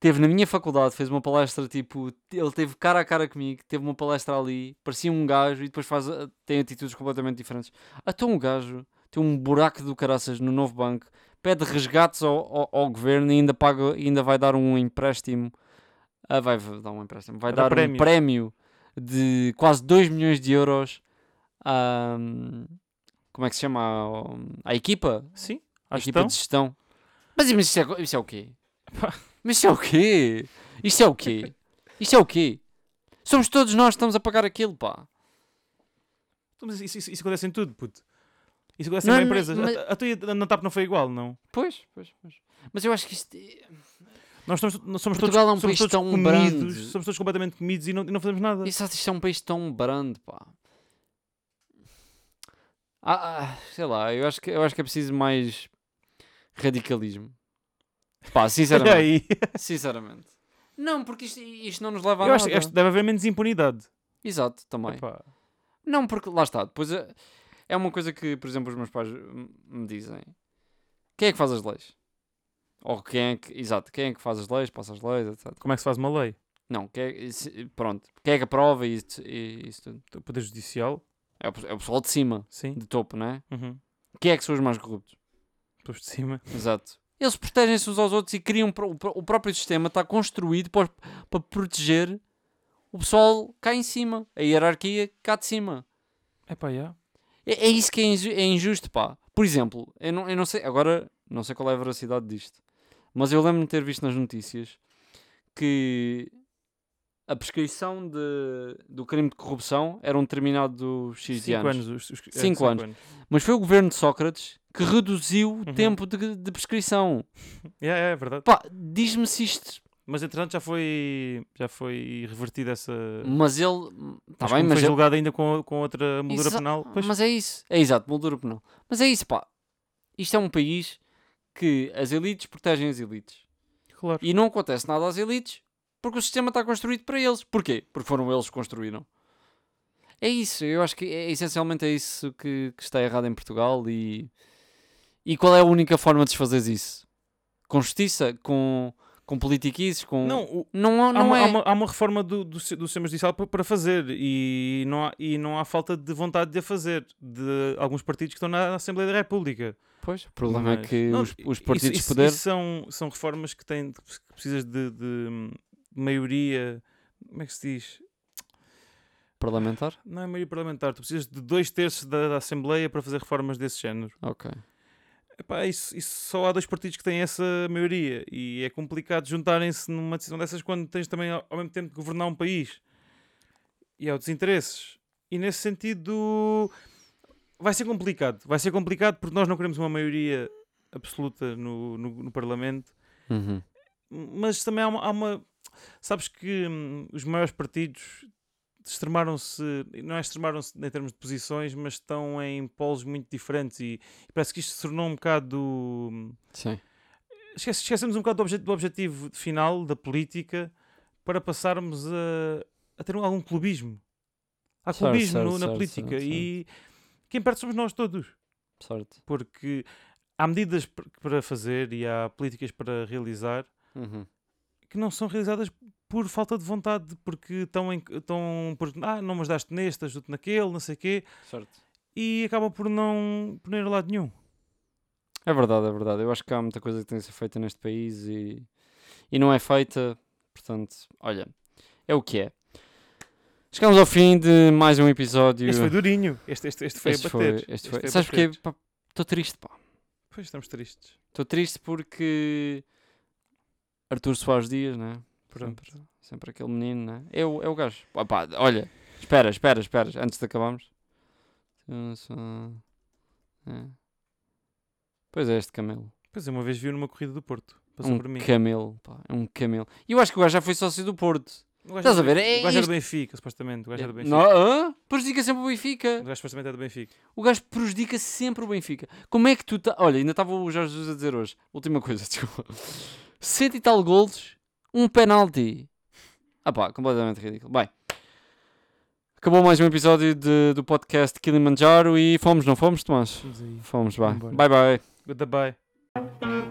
teve na minha faculdade, fez uma palestra tipo. Ele teve cara a cara comigo, teve uma palestra ali, parecia um gajo e depois faz, tem atitudes completamente diferentes. Até um gajo tem um buraco do caraças no novo banco, pede resgates ao, ao, ao governo e ainda, paga, ainda vai dar um empréstimo. Ah, vai dar um empréstimo, vai dar dar um prémio de quase 2 milhões de euros à. Como é que se chama? À, à equipa? Sim, A equipa de gestão. Mas mas isso é, isso é o quê? Mas isso é o quê? Isto é o quê? Isto é o quê? Somos todos nós que estamos a pagar aquilo, pá. Mas isso, isso, isso acontece em tudo, puto. Isso acontece Não, em não, empresas. mas- A, a tua na TAP não foi igual, não? Pois, pois, pois. Mas eu acho que isto. é- Nós, estamos, nós somos Portugal todos, é um somos país tão comidos, somos todos completamente comidos e não, e não fazemos nada. Isso, isto é um país tão brando, pá. Ah, ah, sei lá, eu acho, que, eu acho que é preciso mais radicalismo. Pá, (laughs) sinceramente. aí. sinceramente. Não, porque isto, isto não nos leva a Eu nada. acho, acho que deve haver menos impunidade. Exato, também. Epá. Não, porque lá está. Depois é, é uma coisa que, por exemplo, os meus pais me dizem: quem é que faz as leis? Ou quem é que. Exato, quem é que faz as leis, passa as leis, etc. Como é que se faz uma lei? Não, quem é, se- pronto. Quem é que aprova e isso, e isso tudo? O Poder Judicial, É o, pe- é o pessoal de cima, sim. de topo, não é? Uhum. Quem é que são os mais corruptos? Depois de cima. Exato. Eles protegem-se uns aos outros e criam. pro- O, o próprio sistema está construído para, para proteger o pessoal cá em cima. A hierarquia cá de cima. Epá, já. É, é isso que é, inju- é injusto, pá. Por exemplo, eu não, eu não sei, agora não sei qual é a veracidade disto, mas eu lembro-me de ter visto nas notícias que a prescrição de, do crime de corrupção era um determinado X de Cinco anos. anos. os- os- é, Cinco anos. Mas foi o governo de Sócrates que reduziu o Uhum. tempo de, de prescrição. (laughs) É, é, é verdade. Pá, diz-me se isto. Mas entretanto já foi, já foi revertida essa. Mas ele. Acho bem, mas. foi ele- julgado ainda com, com outra moldura Exa- penal. Pois, Mas é isso. É exato, moldura penal. Mas é isso, pá. Isto é um país que as elites protegem as elites. claro. E não acontece nada às elites porque o sistema está construído para eles. Porquê? Porque foram eles que construíram. É isso. Eu acho que é, essencialmente é isso que, que está errado em Portugal. E, e qual é a única forma de desfazer isso? Com justiça? Com, com politiquices? Com... Não, o- não, há, não uma, é. há, uma, há uma reforma do, do, do sistema judicial pa- para fazer e não, há, e não há falta de vontade de a fazer de alguns partidos que estão na Assembleia da República. Pois, o problema é Mas- que não, os, os isso- partidos isso- de poder. isso são, são reformas que, têm, que precisas de, de maioria. Como é que se diz? Parlamentar? Não é maioria parlamentar, tu precisas de dois terços da, da Assembleia para fazer reformas desse género. Ok. Epá, isso, isso só há dois partidos que têm essa maioria e é complicado juntarem-se numa decisão dessas quando tens também ao ao mesmo tempo de governar um país e há outros interesses. E nesse sentido vai ser complicado. Vai ser complicado porque nós não queremos uma maioria absoluta no, no, no Parlamento, Uhum. mas também há uma. há uma- sabes que hum, os maiores partidos extremaram-se, não é extremaram-se em termos de posições, mas estão em polos muito diferentes e, e parece que isto se tornou um bocado. hum, Sim. Esquece- esquecemos um bocado do, obje- do objetivo final da política para passarmos a, a ter um- algum clubismo. Há Certo, clubismo certo, no- na certo, política e quem perde somos nós todos Certo. porque há medidas para fazer e há políticas para realizar Uhum. que não são realizadas por falta de vontade, porque estão, em, estão por, ah, não me ajudaste neste, ajudo naquele, não sei o quê, Certo. e acabam por não, por não ir a lado nenhum. É verdade, é verdade. Eu acho que há muita coisa que tem que ser feita neste país e, e não é feita. Portanto, olha, é o que é. Chegamos ao fim de mais um episódio. Este foi durinho, este, este, este foi Este a bater. foi- este foi- a Sabes porquê? Estou triste, pá. Pois estamos tristes. Estou triste porque Arthur Soares Dias, né? Sempre, sempre aquele menino, né? É o, é o gajo. Olha, espera, espera, espera, antes de acabarmos. É. Pois é, este camelo. Pois é, uma vez viu numa corrida do Porto. Passou um por mim. camelo, pá, é um camelo. E eu acho que o gajo já foi sócio do Porto. Estás a ver? É o gajo é do Benfica, supostamente. O gajo é do Benfica. Não? Prejudica sempre o Benfica. O gajo supostamente é do Benfica. O gajo prejudica sempre o Benfica. Como é que tu. Olha, ainda estava o Jorge Jesus a dizer hoje. Última coisa, (laughs) desculpa. Cento e tal golos, um penalti. Ah pá, completamente ridículo. Bem, acabou mais um episódio de- do podcast Kilimanjaro e fomos, não fomos, Tomás? Vamos aí. Fomos. Bye bye. Goodbye.